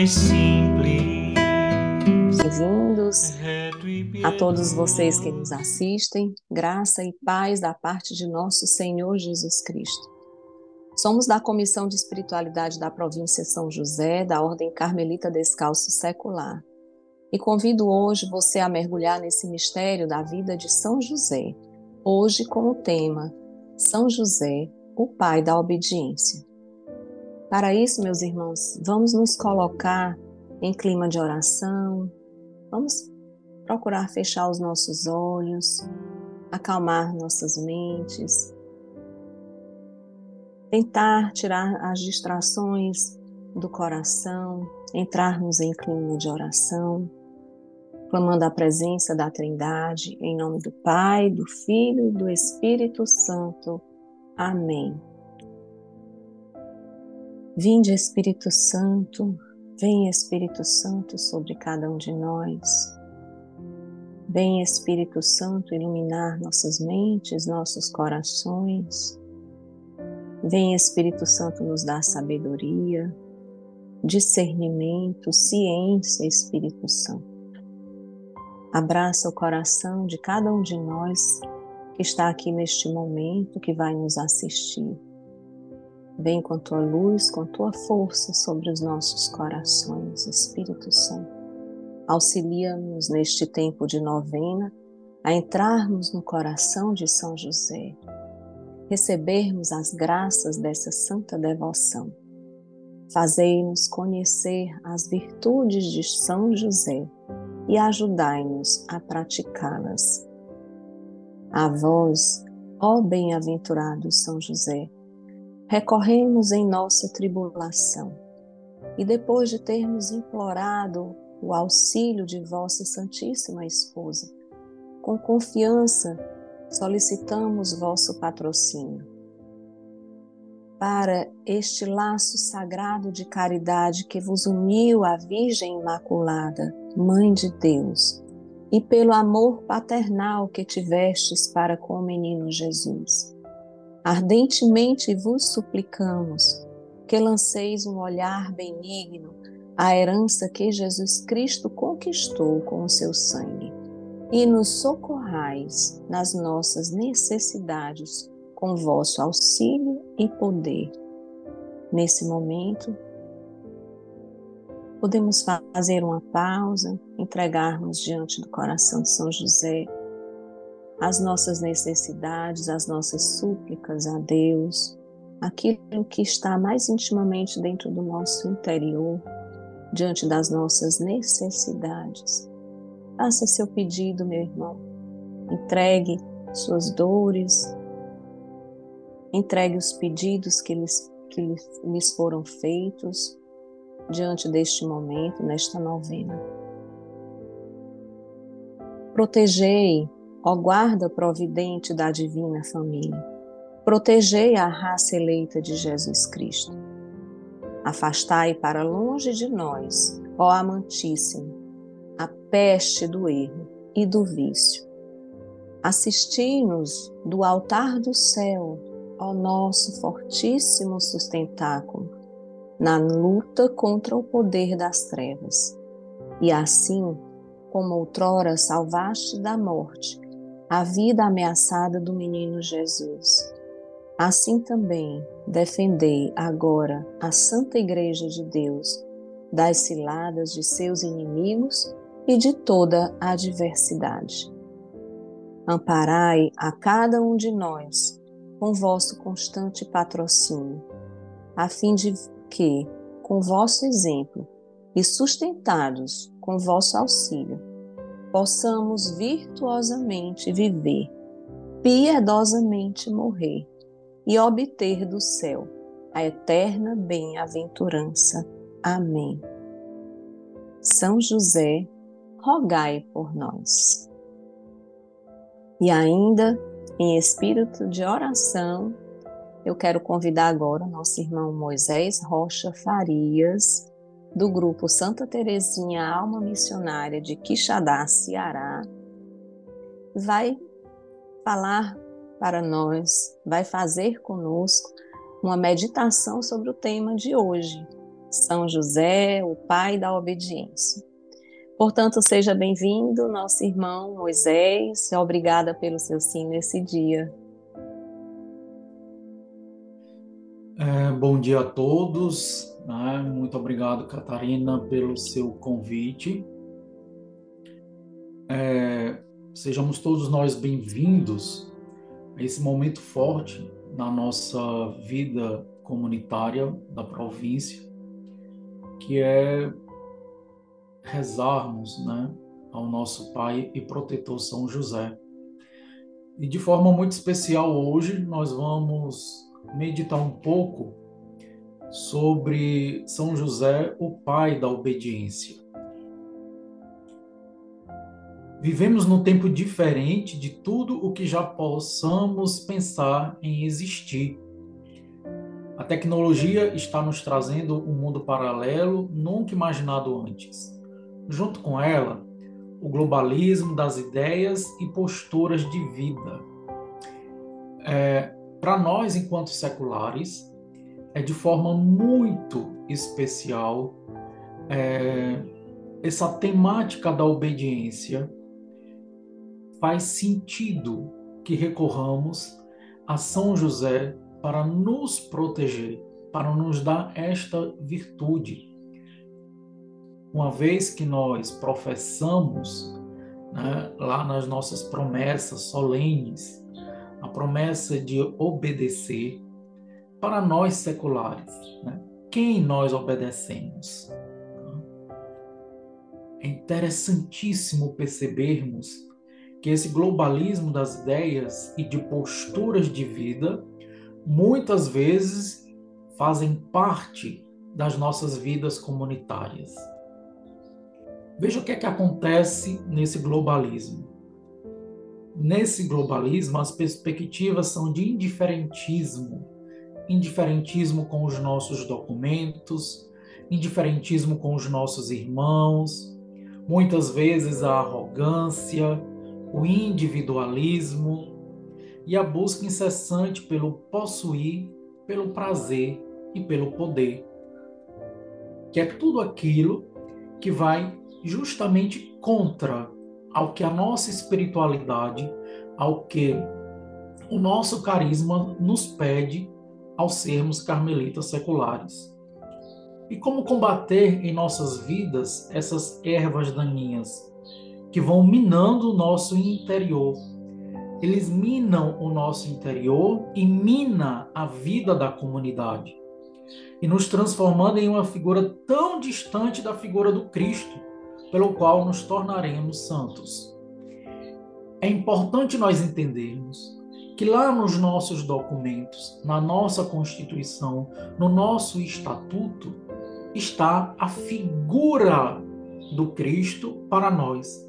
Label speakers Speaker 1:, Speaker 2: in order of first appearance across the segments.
Speaker 1: mais simples.
Speaker 2: Bem-vindos a todos vocês que nos assistem, graça e paz da parte de nosso Senhor Jesus Cristo. Somos da Comissão de Espiritualidade da província São José, da Ordem Carmelita Descalço Secular. E convido hoje você a mergulhar nesse mistério da vida de São José, hoje com o tema São José, o Pai da Obediência. Para isso, meus irmãos, vamos nos colocar em clima de oração, vamos procurar fechar os nossos olhos, acalmar nossas mentes, tentar tirar as distrações do coração, entrarmos em clima de oração clamando a presença da Trindade, em nome do Pai, do Filho e do Espírito Santo. Amém. Vinde, Espírito Santo, vem Espírito Santo sobre cada um de nós. Vem Espírito Santo iluminar nossas mentes, nossos corações. Vem Espírito Santo nos dar sabedoria, discernimento, ciência, Espírito Santo. Abraça o coração de cada um de nós que está aqui neste momento, que vai nos assistir. Vem com tua luz, com tua força sobre os nossos corações, Espírito Santo. Auxilia-nos neste tempo de novena a entrarmos no coração de São José, recebermos as graças dessa santa devoção. Fazei-nos conhecer as virtudes de São José e ajudai-nos a praticá-las. A vós, ó bem-aventurado São José, recorremos em nossa tribulação e depois de termos implorado o auxílio de vossa Santíssima Esposa, com confiança solicitamos vosso patrocínio para este laço sagrado de caridade que vos uniu à Virgem Imaculada, Mãe de Deus, e pelo amor paternal que tivestes para com o menino Jesus. Ardentemente vos suplicamos que lanceis um olhar benigno à herança que Jesus Cristo conquistou com o seu sangue e nos socorrais nas nossas necessidades com vosso auxílio e poder. Nesse momento, podemos fazer uma pausa, entregarmos diante do coração de São José as nossas necessidades, as nossas súplicas a Deus, aquilo que está mais intimamente dentro do nosso interior, diante das nossas necessidades. Faça seu pedido, meu irmão. Entregue suas dores, Entregue os pedidos que lhes, que lhes foram feitos diante deste momento, nesta novena. Protegei, ó guarda providente da divina família, protegei a raça eleita de Jesus Cristo. Afastai para longe de nós, ó amantíssimo, a peste do erro e do vício. Assisti-nos do altar do céu ao nosso fortíssimo sustentáculo na luta contra o poder das trevas. E assim, como outrora salvaste da morte a vida ameaçada do menino Jesus, assim também defendei agora a Santa Igreja de Deus das ciladas de seus inimigos e de toda a adversidade. Amparai a cada um de nós com vosso constante patrocínio, a fim de que, com vosso exemplo e sustentados com vosso auxílio, possamos virtuosamente viver, piedosamente morrer e obter do céu a eterna bem-aventurança. Amém. São José, rogai por nós. E ainda em espírito de oração, eu quero convidar agora o nosso irmão Moisés Rocha Farias, do grupo Santa Terezinha Alma Missionária de Quixadá, Ceará, vai falar para nós, vai fazer conosco uma meditação sobre o tema de hoje, São José, o Pai da obediência. Portanto, seja bem-vindo, nosso irmão Moisés. Obrigada pelo seu sim nesse dia.
Speaker 1: É, bom dia a todos. Né? Muito obrigado, Catarina, pelo seu convite. É, sejamos todos nós bem-vindos a esse momento forte na nossa vida comunitária da província que é rezarmos né, ao nosso Pai e protetor São José. E de forma muito especial hoje nós vamos meditar um pouco sobre São José, o Pai da obediência. Vivemos num tempo diferente de tudo o que já possamos pensar em existir a tecnologia está nos trazendo um mundo paralelo nunca imaginado antes. Junto com ela, o globalismo das ideias e posturas de vida. É, Para nós, enquanto seculares, é de forma muito especial é, essa temática da obediência. Faz sentido que recorramos a São José para nos proteger, para nos dar esta virtude. Uma vez que nós professamos né, lá nas nossas promessas solenes, a promessa de obedecer, para nós seculares, né, quem nós obedecemos? É interessantíssimo percebermos que esse globalismo das ideias e de posturas de vida muitas vezes fazem parte das nossas vidas comunitárias. Veja o que é que acontece nesse globalismo. Nesse globalismo, as perspectivas são de indiferentismo, indiferentismo com os nossos documentos, indiferentismo com os nossos irmãos, muitas vezes a arrogância, o individualismo, e a busca incessante pelo possuir, pelo prazer e pelo poder, que é tudo aquilo que vai justamente contra ao que a nossa espiritualidade, ao que o nosso carisma nos pede ao sermos carmelitas seculares. E como combater em nossas vidas essas ervas daninhas que vão minando o nosso interior, eles minam o nosso interior e mina a vida da comunidade. E nos transformando em uma figura tão distante da figura do Cristo, pelo qual nos tornaremos santos. É importante nós entendermos que lá nos nossos documentos, na nossa Constituição, no nosso estatuto, está a figura do Cristo para nós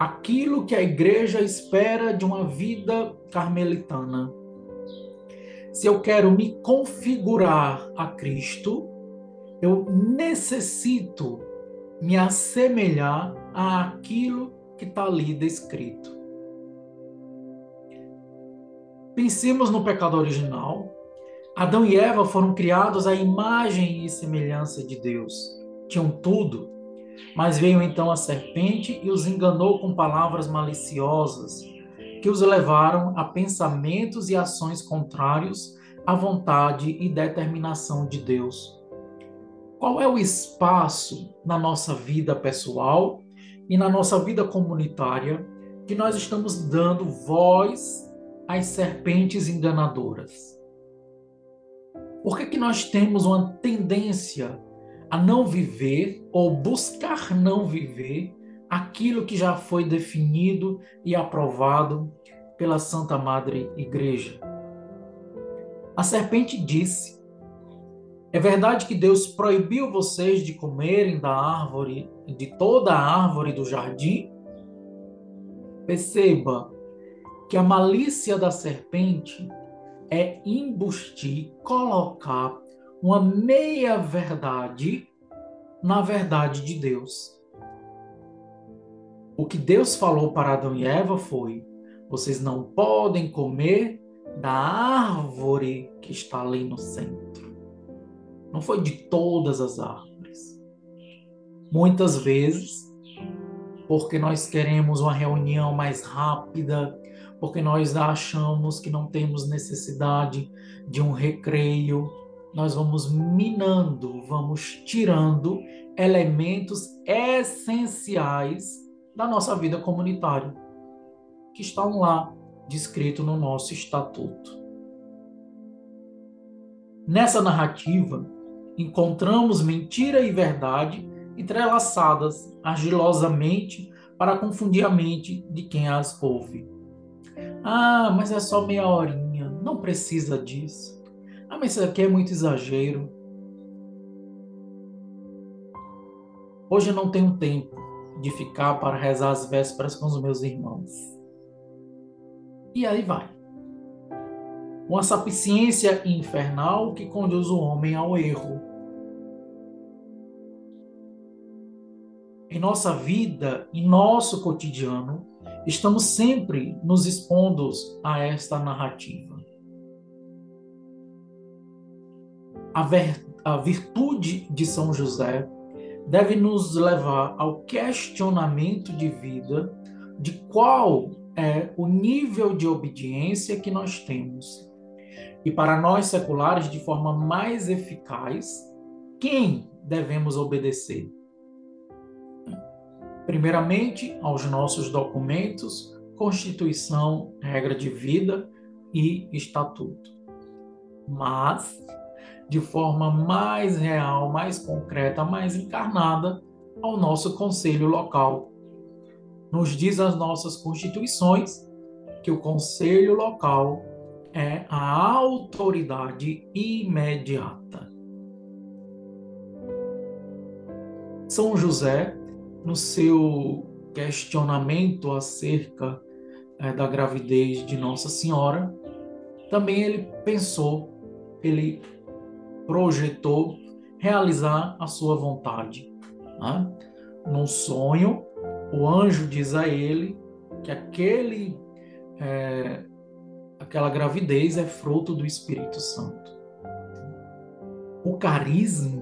Speaker 1: aquilo que a igreja espera de uma vida carmelitana. Se eu quero me configurar a Cristo, eu necessito me assemelhar àquilo que está ali descrito. Pensemos no pecado original. Adão e Eva foram criados à imagem e semelhança de Deus. Tinham tudo, mas veio então a serpente e os enganou com palavras maliciosas, que os levaram a pensamentos e ações contrários à vontade e determinação de Deus. Qual é o espaço na nossa vida pessoal e na nossa vida comunitária que nós estamos dando voz às serpentes enganadoras? Por que, que nós temos uma tendência a não viver ou buscar não viver aquilo que já foi definido e aprovado pela Santa Madre Igreja. A serpente disse: É verdade que Deus proibiu vocês de comerem da árvore, de toda a árvore do jardim? Perceba que a malícia da serpente é embustir, colocar uma meia-verdade na verdade de Deus. O que Deus falou para Adão e Eva foi: vocês não podem comer da árvore que está ali no centro. não foi de todas as árvores. Muitas vezes, porque nós queremos uma reunião mais rápida, porque nós achamos que não temos necessidade de um recreio, nós vamos minando, vamos tirando elementos essenciais da nossa vida comunitária, que estão lá descritos no nosso estatuto. Nessa narrativa, encontramos mentira e verdade entrelaçadas argilosamente para confundir a mente de quem as ouve. Ah, mas é só meia horinha, não precisa disso. Ah, mas isso aqui é muito exagero. Hoje eu não tenho tempo de ficar para rezar as vésperas com os meus irmãos. E aí vai. Uma sapiência infernal que conduz o homem ao erro. Em nossa vida, em nosso cotidiano, estamos sempre nos expondo a esta narrativa. A, ver, a virtude de São José deve nos levar ao questionamento de vida de qual é o nível de obediência que nós temos. E para nós seculares, de forma mais eficaz, quem devemos obedecer? Primeiramente, aos nossos documentos, Constituição, regra de vida e estatuto. Mas de forma mais real, mais concreta, mais encarnada ao nosso conselho local. Nos diz as nossas constituições que o conselho local é a autoridade imediata. São José, no seu questionamento acerca é, da gravidez de Nossa Senhora, também ele pensou, ele projetou realizar a sua vontade. Né? Num sonho, o anjo diz a ele que aquele, é, aquela gravidez é fruto do Espírito Santo. O carisma,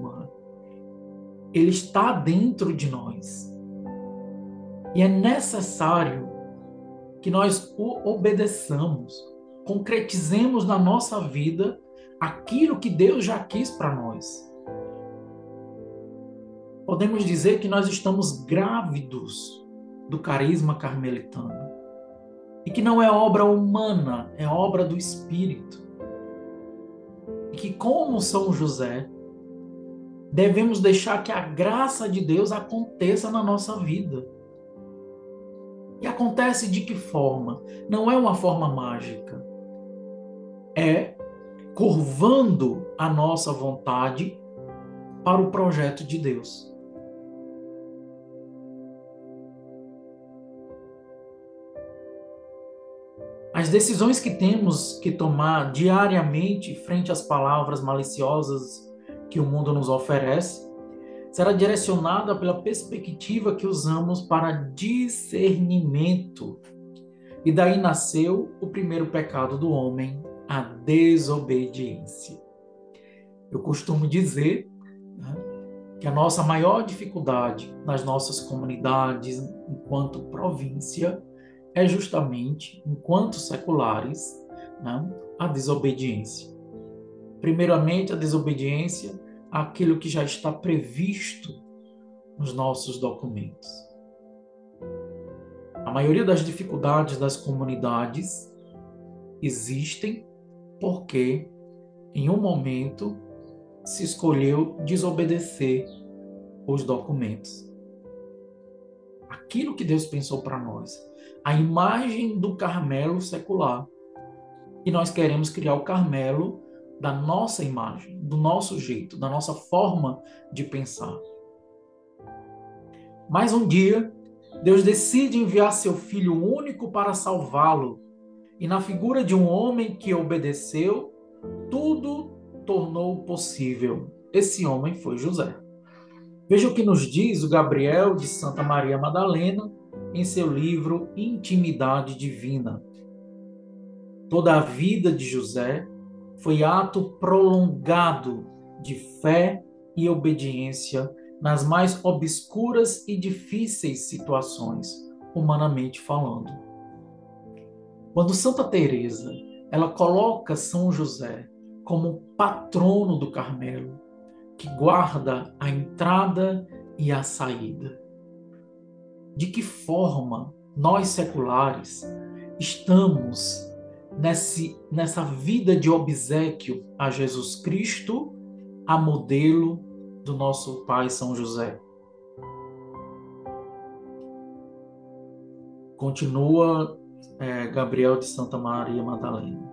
Speaker 1: ele está dentro de nós. E é necessário que nós o obedeçamos, concretizemos na nossa vida aquilo que Deus já quis para nós. Podemos dizer que nós estamos grávidos do carisma carmelitano. E que não é obra humana, é obra do Espírito. E que, como São José, devemos deixar que a graça de Deus aconteça na nossa vida. E acontece de que forma? Não é uma forma mágica. É curvando a nossa vontade para o projeto de Deus. As decisões que temos que tomar diariamente frente às palavras maliciosas que o mundo nos oferece será direcionada pela perspectiva que usamos para discernimento. E daí nasceu o primeiro pecado do homem, a desobediência. Eu costumo dizer né, que a nossa maior dificuldade nas nossas comunidades, enquanto província, é justamente, enquanto seculares, né, a desobediência. Primeiramente, a desobediência àquilo que já está previsto nos nossos documentos. A maioria das dificuldades das comunidades existem porque em um momento se escolheu desobedecer os documentos. Aquilo que Deus pensou para nós, a imagem do Carmelo secular. E nós queremos criar o Carmelo da nossa imagem, do nosso jeito, da nossa forma de pensar. Mas um dia, Deus decide enviar seu filho único para salvá-lo e na figura de um homem que obedeceu, tudo tornou possível. Esse homem foi José. Veja o que nos diz o Gabriel de Santa Maria Madalena em seu livro Intimidade Divina. Toda a vida de José foi ato prolongado de fé e obediência nas mais obscuras e difíceis situações, humanamente falando. Quando Santa Teresa, ela coloca São José como patrono do Carmelo, que guarda a entrada e a saída. De que forma nós seculares estamos nesse, nessa vida de obsequio a Jesus Cristo, a modelo do nosso Pai São José? Continua é, Gabriel de Santa Maria Madalena.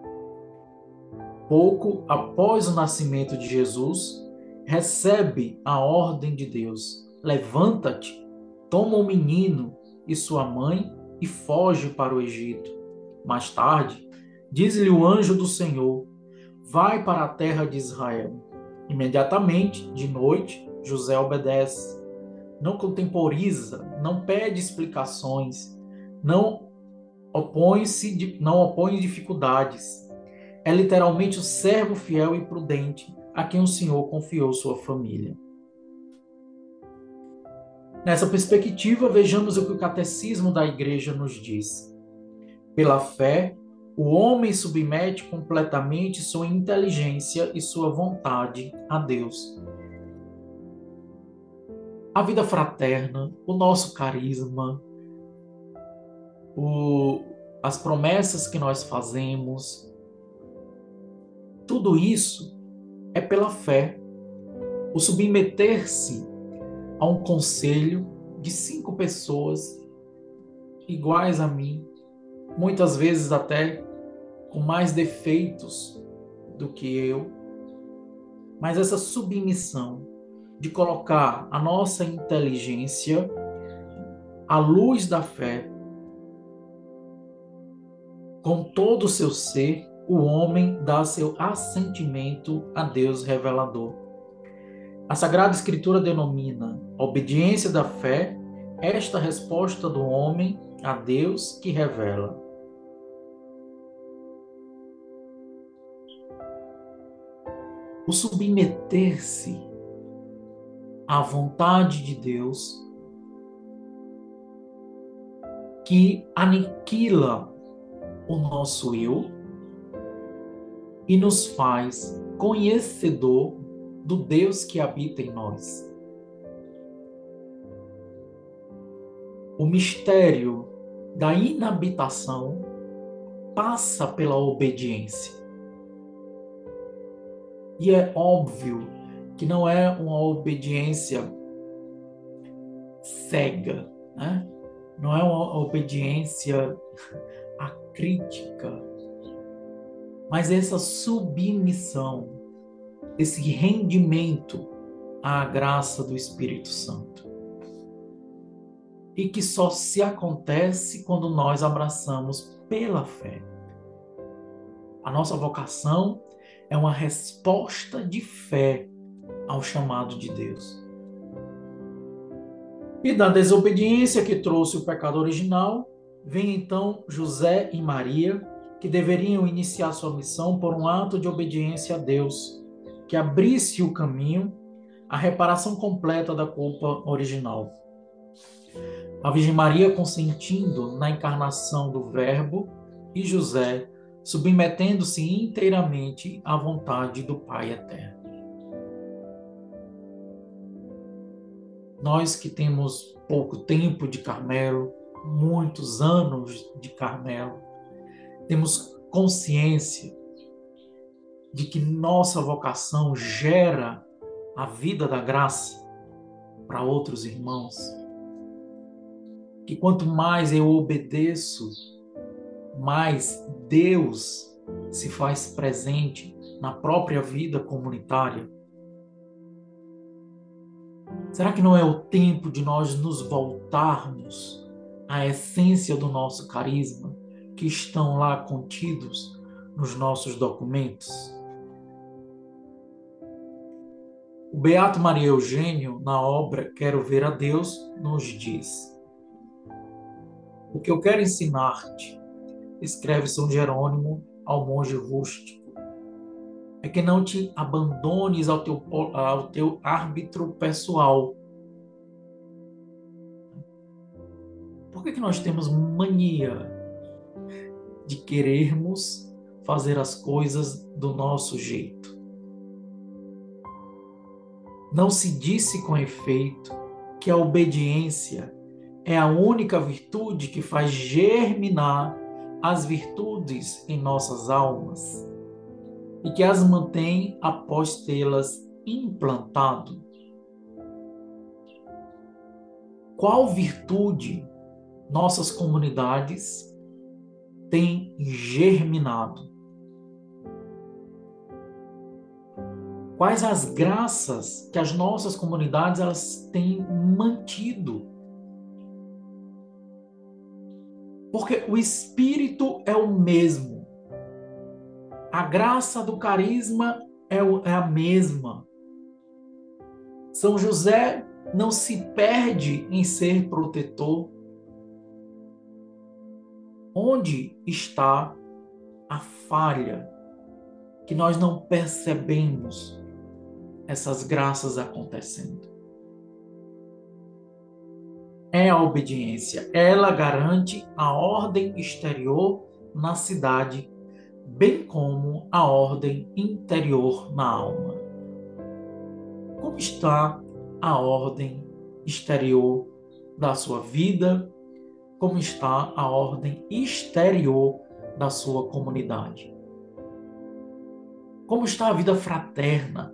Speaker 1: Pouco após o nascimento de Jesus, recebe a ordem de Deus: levanta-te, toma o menino e sua mãe e foge para o Egito. Mais tarde, diz-lhe o anjo do Senhor: vai para a terra de Israel. Imediatamente, de noite, José obedece. Não contemporiza, não pede explicações, não opõe-se, não opõe dificuldades. É literalmente o servo fiel e prudente a quem o Senhor confiou sua família. Nessa perspectiva, vejamos o que o catecismo da igreja nos diz. Pela fé, o homem submete completamente sua inteligência e sua vontade a Deus. A vida fraterna, o nosso carisma, o, as promessas que nós fazemos, tudo isso é pela fé. O submeter-se a um conselho de cinco pessoas iguais a mim, muitas vezes até com mais defeitos do que eu, mas essa submissão de colocar a nossa inteligência à luz da fé, com todo o seu ser, o homem dá seu assentimento a Deus revelador. A Sagrada Escritura denomina obediência da fé esta resposta do homem a Deus que revela. O submeter-se à vontade de Deus que aniquila o nosso eu e nos faz conhecedor do Deus que habita em nós. O mistério da inabitação passa pela obediência. E é óbvio que não é uma obediência cega, né? não é uma obediência acrítica, mas essa submissão, esse rendimento à graça do Espírito Santo. E que só se acontece quando nós abraçamos pela fé. A nossa vocação é uma resposta de fé ao chamado de Deus. E da desobediência que trouxe o pecado original, vem então José e Maria que deveriam iniciar sua missão por um ato de obediência a Deus, que abrisse o caminho à reparação completa da culpa original. A Virgem Maria consentindo na encarnação do Verbo e José submetendo-se inteiramente à vontade do Pai eterno. Nós que temos pouco tempo de Carmelo, muitos anos de Carmelo, temos consciência de que nossa vocação gera a vida da graça para outros irmãos. Que quanto mais eu obedeço, mais Deus se faz presente na própria vida comunitária. Será que não é o tempo de nós nos voltarmos à essência do nosso carisma? que estão lá contidos nos nossos documentos. O Beato Maria Eugênio, na obra Quero Ver a Deus, nos diz: O que eu quero ensinar-te, escreve São Jerônimo ao monge rústico, é que não te abandones ao teu, ao teu árbitro pessoal. Por que, que nós temos mania de querermos fazer as coisas do nosso jeito? Não se disse com efeito que a obediência é a única virtude que faz germinar as virtudes em nossas almas e que as mantém após tê-las implantado? Qual virtude nossas comunidades têm germinado? Quais as graças que as nossas comunidades elas têm mantido? Porque o espírito é o mesmo. A graça do carisma é, é a mesma. São José não se perde em ser protetor. Onde está a falha que nós não percebemos essas graças acontecendo. É a obediência. Ela garante a ordem exterior na cidade, bem como a ordem interior na alma. Como está a ordem exterior da sua vida? Como está a ordem exterior da sua comunidade? Como está a vida fraterna?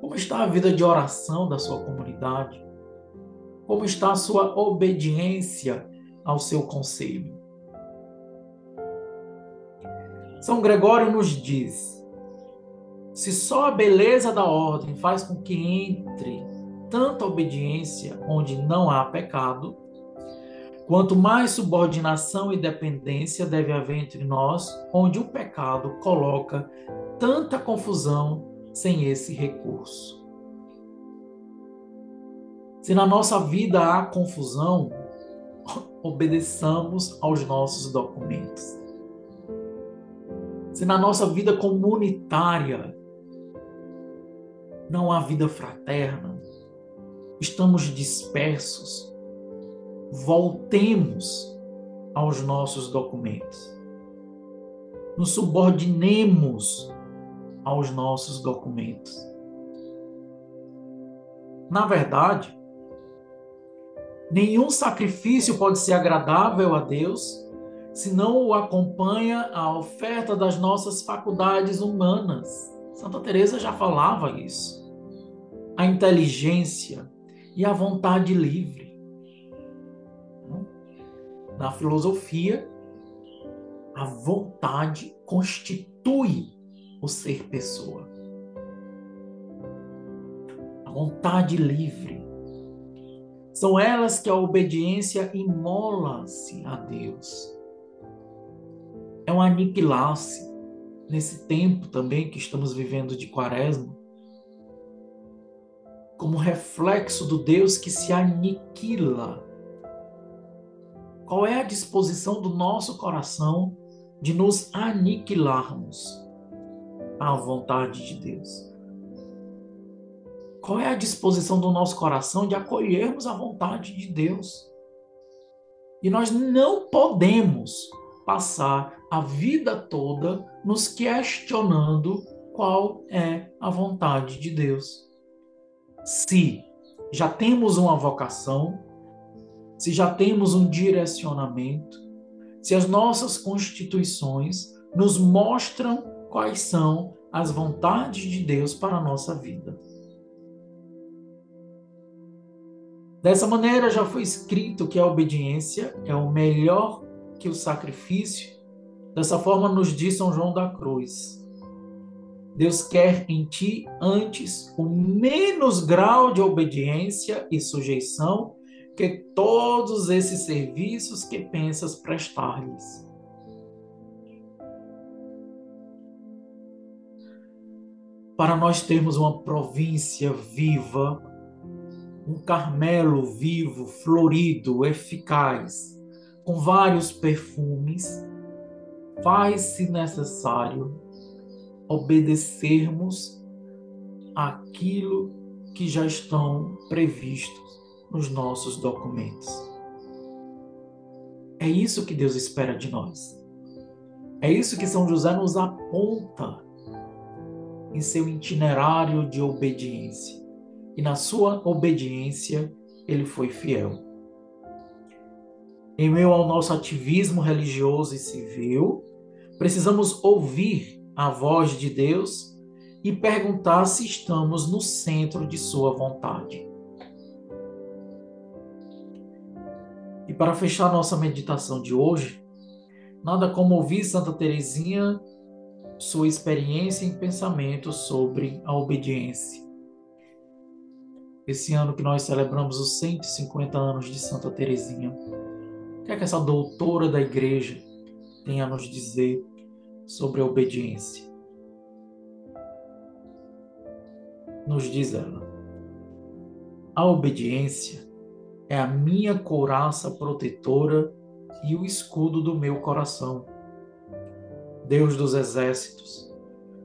Speaker 1: Como está a vida de oração da sua comunidade? Como está a sua obediência ao seu conselho? São Gregório nos diz: se só a beleza da ordem faz com que entre tanta obediência onde não há pecado, quanto mais subordinação e dependência deve haver entre nós, onde o pecado coloca tanta confusão sem esse recurso. Se na nossa vida há confusão, obedeçamos aos nossos documentos. Se na nossa vida comunitária não há vida fraterna, estamos dispersos, voltemos aos nossos documentos. Nos subordinemos aos nossos documentos. Na verdade, nenhum sacrifício pode ser agradável a Deus se não o acompanha a oferta das nossas faculdades humanas. Santa Teresa já falava isso. A inteligência e a vontade livre. Na filosofia, a vontade constitui o ser pessoa. A vontade livre. São elas que a obediência imola-se a Deus. É um aniquilar-se. Nesse tempo também que estamos vivendo de quaresma, como reflexo do Deus que se aniquila. Qual é a disposição do nosso coração de nos aniquilarmos? à vontade de Deus? Qual é a disposição do nosso coração de acolhermos a vontade de Deus? E nós não podemos passar a vida toda nos questionando qual é a vontade de Deus. Se já temos uma vocação, se já temos um direcionamento, se as nossas constituições nos mostram quais são as vontades de Deus para a nossa vida. Dessa maneira, já foi escrito que a obediência é o melhor que o sacrifício. Dessa forma, nos diz São João da Cruz. Deus quer em ti antes o menos grau de obediência e sujeição que todos esses serviços que pensas prestar-lhes. para nós termos uma província viva, um Carmelo vivo, florido, eficaz, com vários perfumes, faz-se necessário obedecermos aquilo que já estão previstos nos nossos documentos. É isso que Deus espera de nós. É isso que São José nos aponta em seu itinerário de obediência. E na sua obediência, ele foi fiel. Em meio ao nosso ativismo religioso e civil, precisamos ouvir a voz de Deus e perguntar se estamos no centro de Sua vontade. E para fechar nossa meditação de hoje, nada como ouvir Santa Teresinha sua experiência em pensamento sobre a obediência. Esse ano que nós celebramos os 150 anos de Santa Teresinha, o que é que essa doutora da igreja tem a nos dizer sobre a obediência? Nos diz ela: a obediência é a minha couraça protetora e o escudo do meu coração Deus dos exércitos,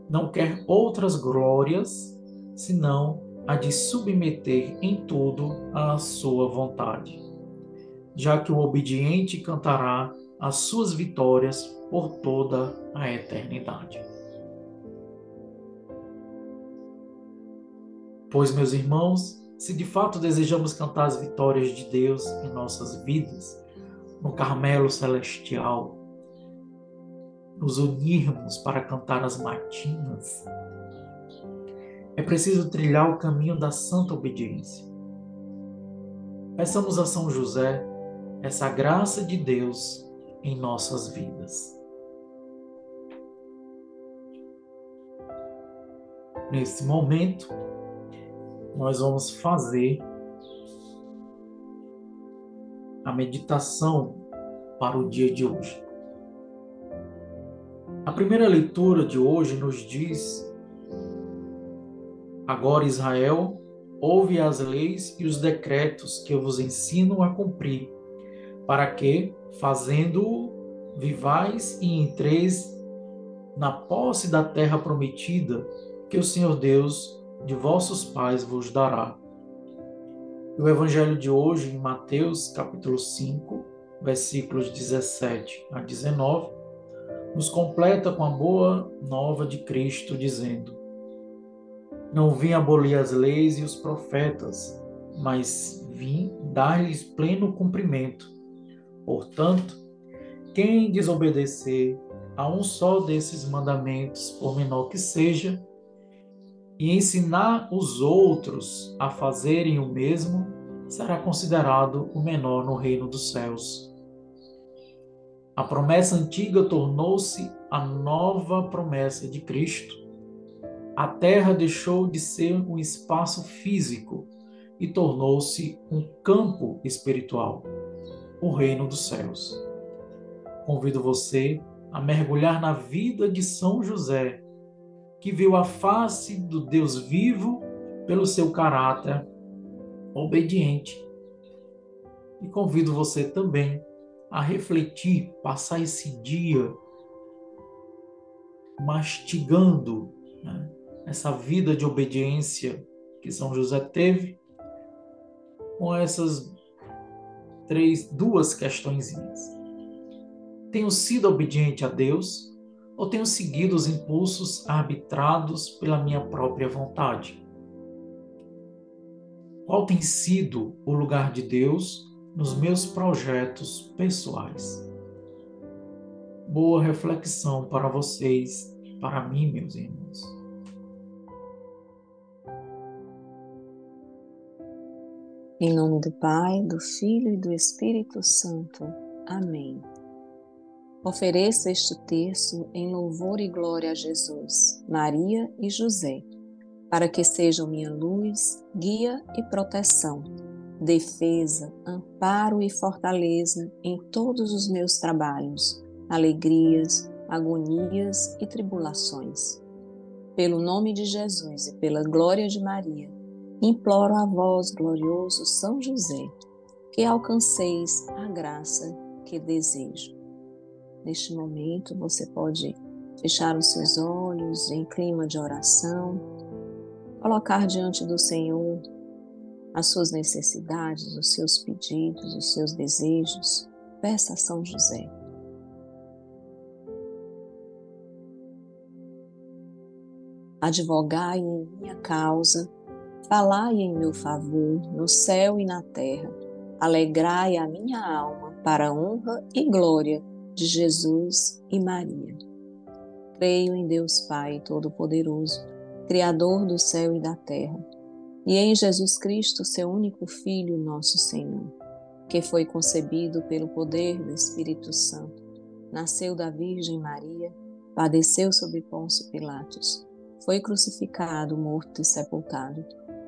Speaker 1: não quer outras glórias senão a de submeter em tudo à sua vontade, já que o obediente cantará as suas vitórias por toda a eternidade. Pois, meus irmãos, se de fato desejamos cantar as vitórias de Deus em nossas vidas, no Carmelo Celestial, nos unirmos para cantar as matinas, é preciso trilhar o caminho da santa obediência. Peçamos a São José essa graça de Deus em nossas vidas. Nesse momento, nós vamos fazer a meditação para o dia de hoje. A primeira leitura de hoje nos diz: Agora, Israel, ouve as leis e os decretos que eu vos ensino a cumprir, para que, fazendo-o, vivais e entreis na posse da terra prometida que o Senhor Deus de vossos pais vos dará. O evangelho de hoje, em Mateus, capítulo 5, versículos 17 a 19, nos completa com a boa nova de Cristo, dizendo: Não vim abolir as leis e os profetas, mas vim dar-lhes pleno cumprimento. Portanto, quem desobedecer a um só desses mandamentos, por menor que seja, e ensinar os outros a fazerem o mesmo, será considerado o menor no reino dos céus. A promessa antiga tornou-se a nova promessa de Cristo. A terra deixou de ser um espaço físico e tornou-se um campo espiritual, o reino dos céus. Convido você a mergulhar na vida de São José, que viu a face do Deus vivo pelo seu caráter obediente. E convido você também a refletir, passar esse dia mastigando né, essa vida de obediência que São José teve, com essas três, duas questõezinhas. Tenho sido obediente a Deus ou tenho seguido os impulsos arbitrados pela minha própria vontade? Qual tem sido o lugar de Deus nos meus projetos pessoais. Boa reflexão para vocês, para mim, meus irmãos.
Speaker 2: Em nome do Pai, do Filho e do Espírito Santo. Amém. Ofereço este terço em louvor e glória a Jesus, Maria e José, para que sejam minha luz, guia e proteção defesa, amparo e fortaleza em todos os meus trabalhos, alegrias, agonias e tribulações. Pelo nome de Jesus e pela glória de Maria, imploro a vós, glorioso São José, que alcanceis a graça que desejo. Neste momento, você pode fechar os seus olhos em clima de oração, colocar diante do Senhor as suas necessidades, os seus pedidos, os seus desejos. Peça a São José. Advogai em minha causa, falai em meu favor, no céu e na terra. Alegrai a minha alma para a honra e glória de Jesus e Maria. Creio em Deus Pai Todo-Poderoso, Criador do céu e da terra, e em Jesus Cristo, seu único Filho, nosso Senhor, que foi concebido pelo poder do Espírito Santo, nasceu da Virgem Maria, padeceu sob Pôncio Pilatos, foi crucificado, morto e sepultado,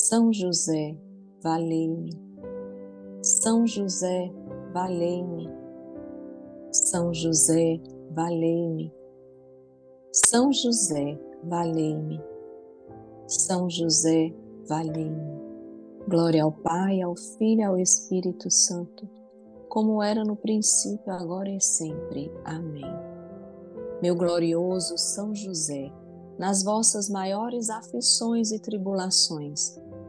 Speaker 2: São José, valei-me. São José, valei-me. São José, valei-me. São José, valei-me. São José, valei-me. Glória ao Pai, ao Filho e ao Espírito Santo, como era no princípio, agora e sempre. Amém. Meu glorioso São José, nas vossas maiores aflições e tribulações,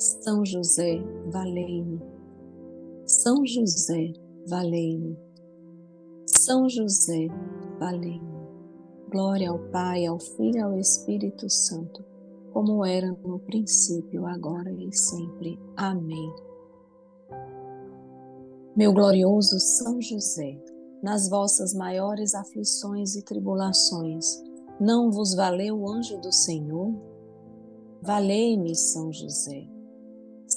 Speaker 2: São José, valei-me. São José, valei-me. São José, valei Glória ao Pai, ao Filho e ao Espírito Santo, como era no princípio, agora e sempre. Amém. Meu glorioso São José, nas vossas maiores aflições e tribulações, não vos valeu o anjo do Senhor? Valei-me, São José.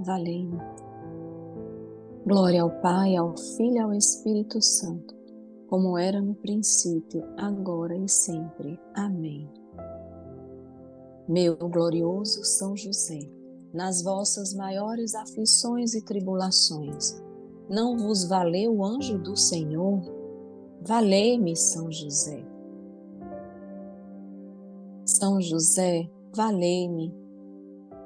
Speaker 2: valei-me. Glória ao Pai, ao Filho e ao Espírito Santo como era no princípio, agora e sempre. Amém. Meu glorioso São José, nas vossas maiores aflições e tribulações, não vos valeu o anjo do Senhor? Valei-me, São José. São José, valei-me.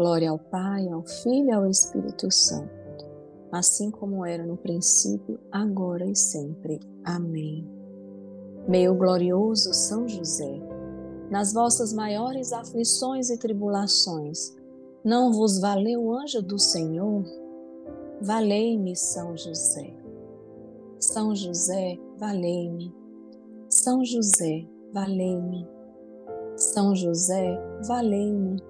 Speaker 2: Glória ao Pai, ao Filho e ao Espírito Santo, assim como era no princípio, agora e sempre. Amém. Meu glorioso São José, nas vossas maiores aflições e tribulações, não vos valeu o anjo do Senhor? Valei-me, São José. São José, valei-me. São José, valei-me. São José, valei-me.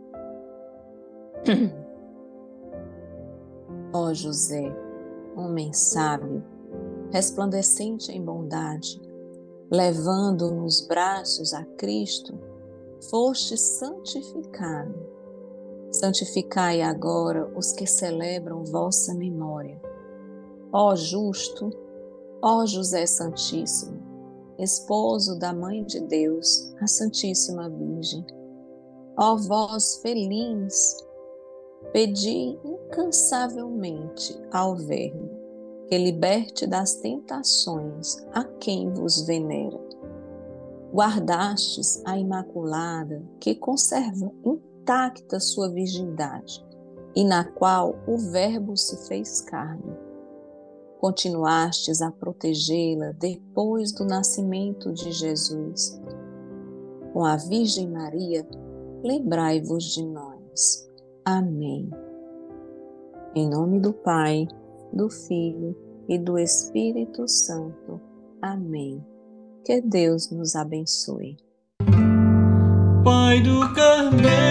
Speaker 2: Ó José, homem sábio, resplandecente em bondade, levando nos braços a Cristo, foste santificado santificai agora os que celebram vossa memória. Ó justo, ó José Santíssimo, esposo da Mãe de Deus, a Santíssima Virgem, ó vós feliz, pedi incansavelmente ao Verbo que liberte das tentações a quem vos venera. Guardastes a Imaculada que conserva intacta sua virgindade e na qual o Verbo se fez carne. Continuastes a protegê-la depois do nascimento de Jesus. Com a Virgem Maria, lembrai-vos de nós. Amém. Em nome do Pai, do Filho e do Espírito Santo. Amém. Que Deus nos abençoe.
Speaker 3: Pai do Carmelo,